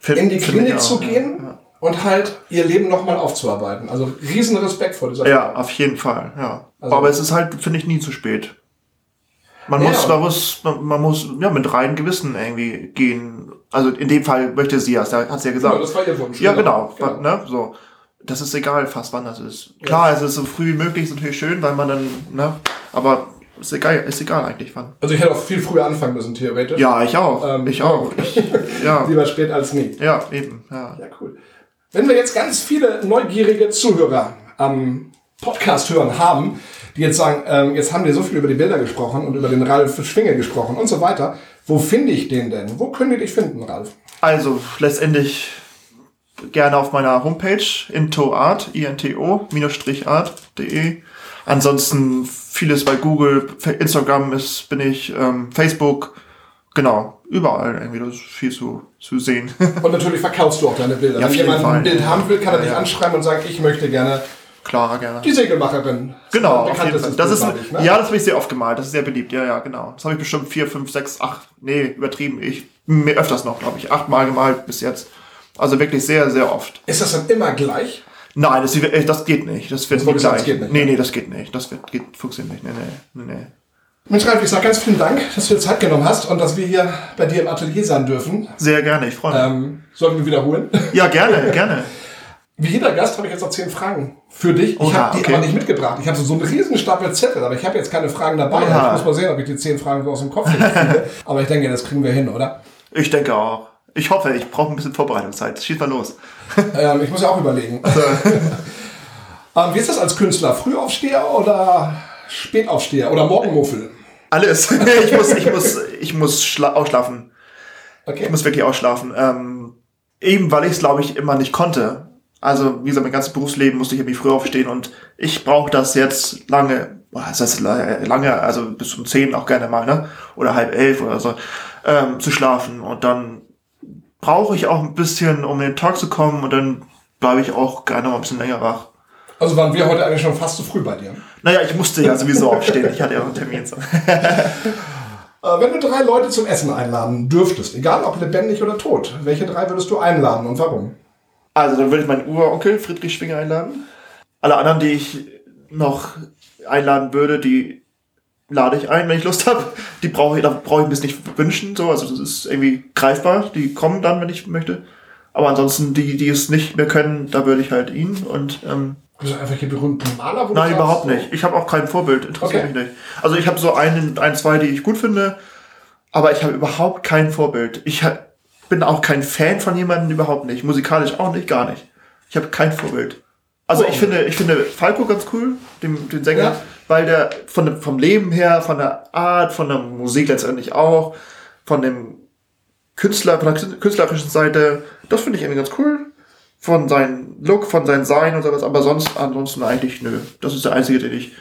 Find- in die Klinik auch, zu gehen Ja. und halt ihr Leben nochmal aufzuarbeiten. Also riesen Respekt vor dieser Ja, auf jeden Fall, ja. Also- Aber es ist halt, finde ich, nie zu spät. Man muss, man muss, man, man muss, ja, mit reinem Gewissen irgendwie gehen. Also in dem Fall möchte sie das, da hat sie ja gesagt. Ja, das war ihr Wunsch. Ja, genau. Genau. Ne? So. Das ist egal, fast wann das ist. Klar, es ist so früh wie möglich, ist natürlich schön, weil man dann, ne? Aber ist egal, ist egal eigentlich wann. Also ich hätte auch viel früher anfangen müssen, theoretisch. Ja, ich auch. Ähm, ich auch. Ich, ja. Lieber spät als nie. ja, eben. Ja. Ja, cool. Wenn wir jetzt ganz viele neugierige Zuhörer am Podcast hören haben, die jetzt sagen, ähm, jetzt haben wir so viel über die Bilder gesprochen und über den Ralf Schwinge gesprochen und so weiter. Wo finde ich den denn? Wo können wir dich finden, Ralf? Also letztendlich gerne auf meiner Homepage intoart, into-art.de. Ansonsten vieles bei Google, Instagram ist, bin ich, ähm, Facebook, genau, überall irgendwie, das ist viel zu, zu sehen. Und natürlich verkaufst du auch deine Bilder. Ja, Wenn jemand Fall. ein Bild haben will, kann er dich ja. anschreiben und sagen, ich möchte gerne Klar, gerne. die Segelmacherin. Genau, auf jeden Fall. Das ist, ich, ne? ja, das habe ich sehr oft gemalt. Das ist sehr beliebt. Ja, ja, genau. Das habe ich bestimmt vier, fünf, sechs, acht, nee, übertrieben. Ich, mir öfters noch, glaube ich. Achtmal gemalt bis jetzt. Also wirklich sehr, sehr oft. Ist das dann immer gleich? Nein, das, äh, das geht nicht. Das wird Das wollte ich sagen, gleich. das geht nicht, nee, nee, das geht nicht. Das wird, geht, funktioniert nicht. Nee, nee, nee, nee. Mensch, Ralf, ich sage ganz vielen Dank, dass du dir Zeit genommen hast und dass wir hier bei dir im Atelier sein dürfen. Sehr gerne, ich freue mich. Ähm, sollen wir wiederholen? Ja, gerne, gerne. Wie jeder Gast habe ich jetzt noch zehn Fragen für dich. Ich habe die okay. aber nicht mitgebracht. Ich habe so, so einen riesen Stapel Zettel, aber ich habe jetzt keine Fragen dabei. Ich muss mal sehen, ob ich die zehn Fragen so aus dem Kopf kriege. aber ich denke, das kriegen wir hin, oder? Ich denke auch. Ich hoffe, ich brauche ein bisschen Vorbereitungszeit. Schieß mal los. Ähm, ich muss ja auch überlegen. ähm, wie ist das als Künstler? Frühaufsteher oder Spätaufsteher oder Morgenmuffel? Alles. ich muss, ich muss, ich muss schla ausschlafen. Okay. Ich muss wirklich ausschlafen. Ähm, eben weil ich es, glaube ich, immer nicht konnte. Also, wie gesagt, mein ganzes Berufsleben musste ich irgendwie früh aufstehen und ich brauche das jetzt lange das heißt lange, also bis um zehn auch gerne mal, ne? Oder halb elf oder so, ähm, zu schlafen. Und dann brauche ich auch ein bisschen, um in den Tag zu kommen und dann bleibe ich auch gerne mal ein bisschen länger wach. Also waren wir heute eigentlich schon fast zu früh bei dir? Naja, ich musste ja sowieso aufstehen. Ich hatte ja auch einen Termin. So. Äh, wenn du drei Leute zum Essen einladen dürftest, egal ob lebendig oder tot, welche drei würdest du einladen und warum? Also dann würde ich meinen Uronkel Friedrich Schwinger einladen. Alle anderen, die ich noch einladen würde, die lade ich ein, wenn ich Lust habe. Die brauche ich, da brauche ich mir das nicht wünschen. So, also das ist irgendwie greifbar. Die kommen dann, wenn ich möchte. Aber ansonsten, die, die es nicht mehr können, da würde ich halt ihn und ähm, du einfach hier berühmten Maler? Wo Nein, überhaupt nicht. Ich habe auch kein Vorbild. Interessiert okay. mich nicht. Also ich habe so ein, ein, zwei, die ich gut finde, aber ich habe überhaupt kein Vorbild. Ich bin auch kein Fan von jemandem, überhaupt nicht. Musikalisch auch nicht, gar nicht. Ich habe kein Vorbild. Also oh. ich finde, ich finde Falco ganz cool, den, den Sänger, ja. Weil der von vom Leben her, von der Art, von der Musik letztendlich auch, von dem Künstler, von der künstlerischen Seite, das finde ich irgendwie ganz cool von seinem Look, von seinem Sein und sowas, aber sonst ansonsten eigentlich nö. Das ist der einzige, den ich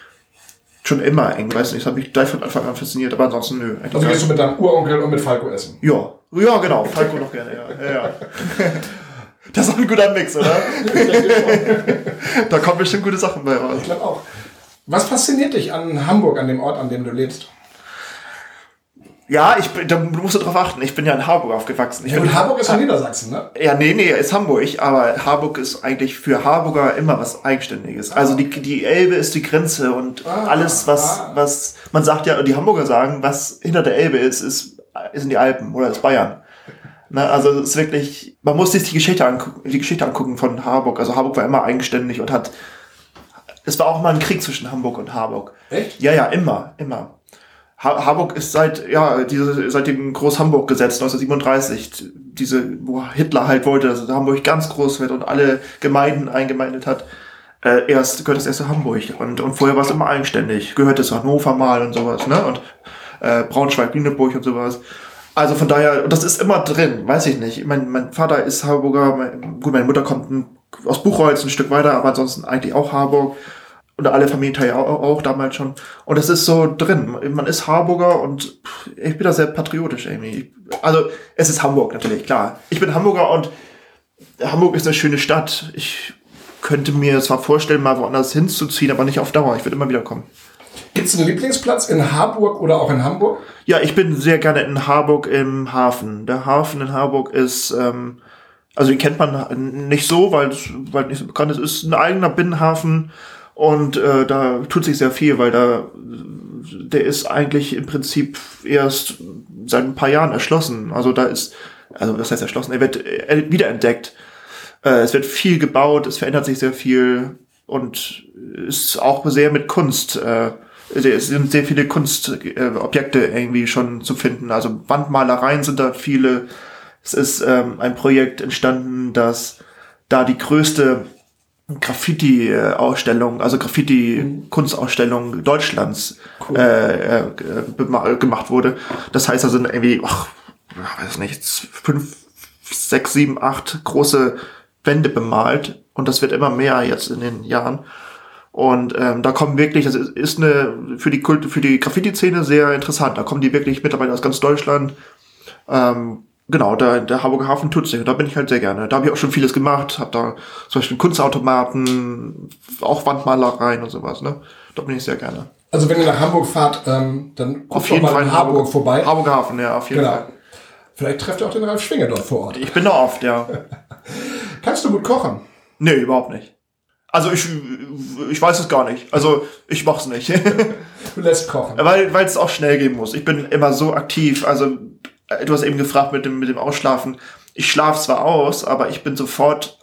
schon immer eng, weiß nicht, das hat mich gleich von Anfang an fasziniert, aber ansonsten nö. Also gehst du mit deinem Uronkel und mit Falco essen? Ja, ja genau, Falco noch gerne, ja. ja, ja. Das ist auch ein guter Mix, oder? da kommen bestimmt gute Sachen bei raus. Ich glaube auch. Was fasziniert dich an Hamburg, an dem Ort, an dem du lebst? Ja, ich bin, da musst du drauf achten. Ich bin ja in Harburg aufgewachsen. Ich ja, und Harburg ist ja Niedersachsen, ne? Ja, nee, nee, ist Hamburg. Aber Harburg ist eigentlich für Harburger immer was Eigenständiges. Also die, die Elbe ist die Grenze und ah, alles, was, ah. was, man sagt ja, die Hamburger sagen, was hinter der Elbe ist, ist, sind die Alpen oder ist Bayern. Na, also es ist wirklich, man muss sich die Geschichte angucken, die Geschichte angucken von Harburg. Also Harburg war immer eigenständig und hat, es war auch mal ein Krieg zwischen Hamburg und Harburg. Echt? Ja, ja, immer, immer. Harburg ist seit, ja, diese, seit dem Groß-Hamburg-Gesetz 1937, diese, wo Hitler halt wollte, dass Hamburg ganz groß wird und alle Gemeinden eingemeindet hat. Äh, erst gehört das erst zu Hamburg und, und vorher war es immer eigenständig. Gehört es zu Hannover mal und sowas, ne? Und äh, Braunschweig, Lüneburg und sowas. Also von daher, das ist immer drin, weiß ich nicht. Mein, mein Vater ist Harburger, mein, gut, meine Mutter kommt ein, aus Buchholz ein Stück weiter, aber ansonsten eigentlich auch Harburg oder alle Familienteile auch, auch damals schon. Und es ist so drin. Man ist Harburger und ich bin da sehr patriotisch irgendwie. Also es ist Hamburg natürlich, klar. Ich bin Hamburger und Hamburg ist eine schöne Stadt. Ich könnte mir zwar vorstellen, mal woanders hinzuziehen, aber nicht auf Dauer. Ich würde immer wieder kommen. Gibt es einen Lieblingsplatz in Harburg oder auch in Hamburg? Ja, ich bin sehr gerne in Harburg im Hafen. Der Hafen in Harburg ist, ähm, also den kennt man nicht so, weil es weil nicht so bekannt ist. Es ist ein eigener Binnenhafen und äh, da tut sich sehr viel, weil da der ist eigentlich im Prinzip erst seit ein paar Jahren erschlossen. Also da ist, also das heißt erschlossen, er wird er wiederentdeckt. Äh, es wird viel gebaut, es verändert sich sehr viel und ist auch sehr mit Kunst. Äh, es sind sehr viele Kunstobjekte irgendwie schon zu finden. Also Wandmalereien sind da viele. Es ist ähm, ein Projekt entstanden, das da die größte Graffiti-Ausstellung, also Graffiti-Kunstausstellung Deutschlands cool. äh, äh, gemacht wurde. Das heißt, da sind irgendwie, ach, weiß nicht, fünf, sechs, sieben, acht große Wände bemalt und das wird immer mehr jetzt in den Jahren. Und ähm, da kommen wirklich, das ist, ist eine für die Kult, für die Graffiti-Szene sehr interessant. Da kommen die wirklich mittlerweile aus ganz Deutschland. Ähm, genau, der, der Harburger Hafen tut sich. Und da bin ich halt sehr gerne. Da habe ich auch schon vieles gemacht. Hab da zum Beispiel Kunstautomaten, auch Wandmalereien und sowas. Ne? Da bin ich sehr gerne. Also wenn ihr nach Hamburg fahrt, ähm, dann auf jeden mal Fall in Harburg, Harburg vorbei. Harburger Hafen, ja, auf jeden genau. Fall. Vielleicht trefft ihr auch den Ralf Schwinger dort vor Ort. Ich bin da oft, ja. Kannst du gut kochen? Nee, überhaupt nicht. Also ich, ich weiß es gar nicht. Also ich mach's nicht. du lässt kochen. Weil es auch schnell gehen muss. Ich bin immer so aktiv. Also du hast eben gefragt mit dem, mit dem Ausschlafen. Ich schlafe zwar aus, aber ich bin sofort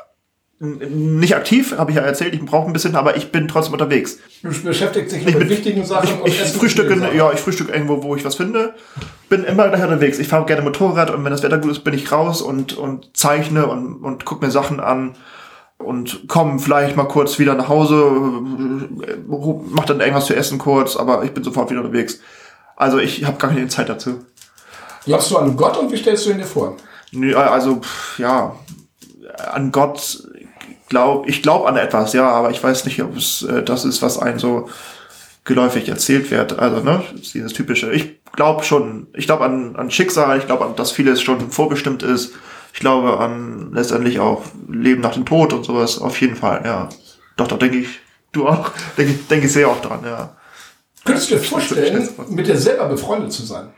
nicht aktiv, habe ich ja erzählt, ich brauche ein bisschen, aber ich bin trotzdem unterwegs. Du beschäftigst dich mit, mit wichtigen Sachen ich, ich frühstücke, ja, ich frühstücke irgendwo, wo ich was finde. Bin immer gleich unterwegs. Ich fahre gerne Motorrad und wenn das Wetter gut ist, bin ich raus und, und zeichne und, und gucke mir Sachen an und komme vielleicht mal kurz wieder nach Hause, mach dann irgendwas zu essen kurz, aber ich bin sofort wieder unterwegs. Also ich habe gar keine Zeit dazu. Glaubst du an Gott und wie stellst du ihn dir vor? Also, ja, an Gott glaub, ich glaube an etwas, ja, aber ich weiß nicht, ob es äh, das ist, was einen so geläufig erzählt wird. Also, ne, dieses typische. Ich glaube schon, ich glaube an, an Schicksal, ich glaube an, dass vieles schon vorbestimmt ist. Ich glaube an letztendlich auch Leben nach dem Tod und sowas, auf jeden Fall, ja. Doch, da denke ich, du auch, denke ich, denke ich sehr auch dran, ja. Könntest du dir vorstellen, mit dir selber befreundet zu sein?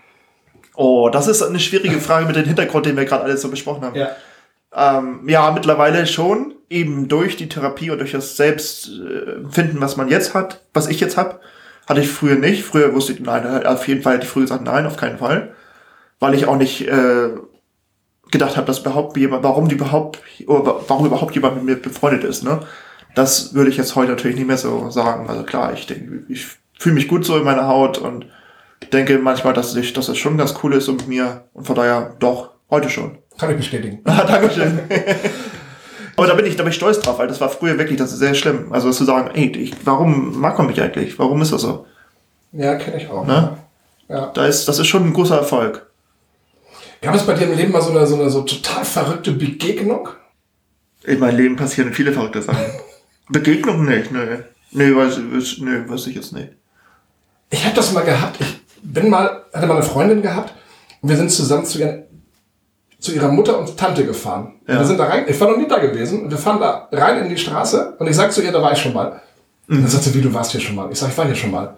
Oh, das ist eine schwierige Frage mit dem Hintergrund, den wir gerade alles so besprochen haben. Ja. Ähm, ja, mittlerweile schon. Eben durch die Therapie und durch das Selbstfinden, was man jetzt hat, was ich jetzt hab, hatte ich früher nicht. Früher wusste ich, nein, auf jeden Fall hätte ich früher gesagt, nein, auf keinen Fall. Weil ich auch nicht äh, gedacht habe, dass überhaupt jemand, warum die überhaupt, oder warum überhaupt jemand mit mir befreundet ist, ne? Das würde ich jetzt heute natürlich nicht mehr so sagen. Also klar, ich denke, ich fühle mich gut so in meiner Haut und denke manchmal, dass ich, dass es schon ganz cool ist und mir und von daher doch, heute schon. Kann ich bestätigen. Ah, Dankeschön. Aber da bin ich, da bin ich stolz drauf, weil das war früher wirklich, das ist sehr schlimm. Also zu sagen, ey, ich, warum mag man mich eigentlich? Warum ist das so? Ja, kenne ich auch. Ne? Ja. Da ist, das ist schon ein großer Erfolg. Gab es bei dir im Leben mal so eine, so eine so total verrückte Begegnung? In meinem Leben passieren viele verrückte Sachen. Begegnung nicht, nö. Nö, weiß, weiß, nö, weiß ich jetzt nicht. Ich habe das mal gehabt. Ich bin mal, hatte mal eine Freundin gehabt und wir sind zusammen zu, ihren, zu ihrer Mutter und Tante gefahren. Ja. Wir sind da rein, ich war noch nie da gewesen und wir fahren da rein in die Straße und ich sag zu ihr, da war ich schon mal. Und dann sagt sie, wie, du warst hier schon mal? Ich sag, ich war hier schon mal.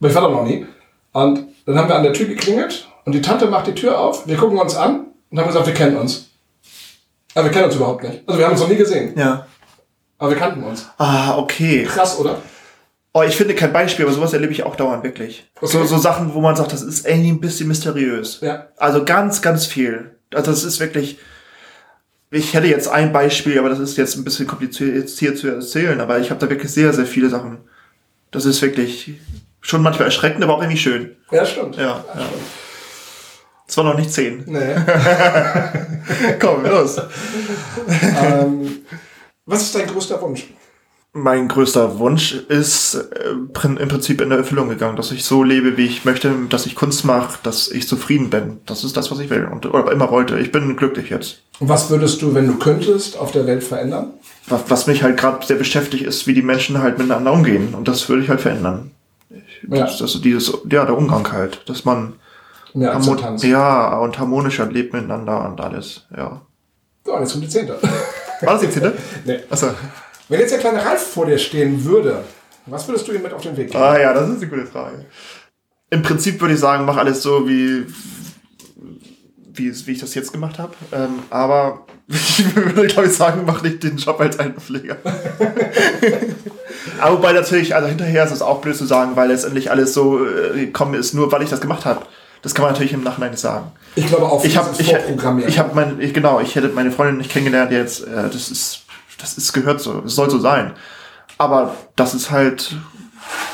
Aber ich war da noch nie. Und dann haben wir an der Tür geklingelt und die Tante macht die Tür auf, wir gucken uns an und haben gesagt, wir kennen uns. Aber wir kennen uns überhaupt nicht. Also wir haben uns noch nie gesehen, Ja. aber wir kannten uns. Ah, okay. Krass, oder? Oh, ich finde kein Beispiel, aber sowas erlebe ich auch dauernd, wirklich. Okay. So, so Sachen, wo man sagt, das ist irgendwie ein bisschen mysteriös. Ja. Also ganz, ganz viel. Also das ist wirklich. Ich hätte jetzt ein Beispiel, aber das ist jetzt ein bisschen kompliziert jetzt hier zu erzählen, aber ich habe da wirklich sehr, sehr viele Sachen. Das ist wirklich schon manchmal erschreckend, aber auch irgendwie schön. Ja, stimmt. Ja, ja. Zwar noch nicht zehn. Nee. Komm, los. ähm, was ist dein größter Wunsch? Mein größter Wunsch ist äh, im Prinzip in der Erfüllung gegangen, dass ich so lebe, wie ich möchte, dass ich Kunst mache, dass ich zufrieden bin. Das ist das, was ich will und oder immer wollte. Ich bin glücklich jetzt. Und was würdest du, wenn du könntest, auf der Welt verändern? Was, was mich halt gerade sehr beschäftigt, ist, wie die Menschen halt miteinander umgehen. Und das würde ich halt verändern. Ich, Ja. das, das, dieses, ja, der Umgang halt, dass man Akzeptanz. ja und harmonischer lebt miteinander und alles. Ja. So, und jetzt kommt die Zehnte. War das jetzt hier? nee. Achso. Wenn jetzt der kleine Ralf vor dir stehen würde, was würdest du ihm mit auf den Weg geben? Ah ja, das ist eine gute Frage. Im Prinzip würde ich sagen, mach alles so, wie, wie, wie ich das jetzt gemacht habe. Ähm, aber ich würde, glaube ich, sagen, mach nicht den Job als Altenpfleger. aber wobei natürlich, also hinterher ist es auch blöd zu sagen, weil letztendlich alles so äh, gekommen ist, nur weil ich das gemacht habe. Das kann man natürlich im Nachhinein nicht sagen. Ich glaube auch Ich habe ich, ich habe mein ich, genau, ich hätte meine Freundin nicht kennengelernt jetzt, äh, das ist das ist gehört so, es soll so sein. Aber das ist halt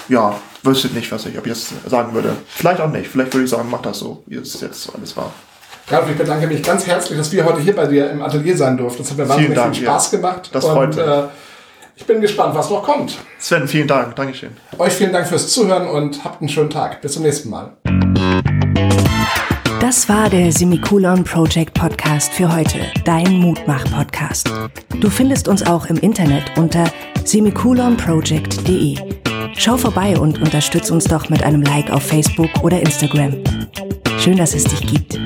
ja, wüsste nicht, was ich ob ich jetzt sagen würde. Vielleicht auch nicht, vielleicht würde ich sagen, mach das so, wie es jetzt alles war. Ralf, ich bedanke mich ganz herzlich, dass wir heute hier bei dir im Atelier sein durften. Das hat mir wahnsinnig Dank, viel ja. Spaß gemacht. Das freut mich. Äh, ich bin gespannt, was noch kommt. Sven, vielen Dank, Dankeschön. Euch vielen Dank fürs Zuhören und habt einen schönen Tag. Bis zum nächsten Mal. Das war der Semikolon Project Podcast für heute, dein Mutmach-Podcast. Du findest uns auch im Internet unter semikolonproject.de. Schau vorbei und unterstütz uns doch mit einem Like auf Facebook oder Instagram. Schön, dass es dich gibt.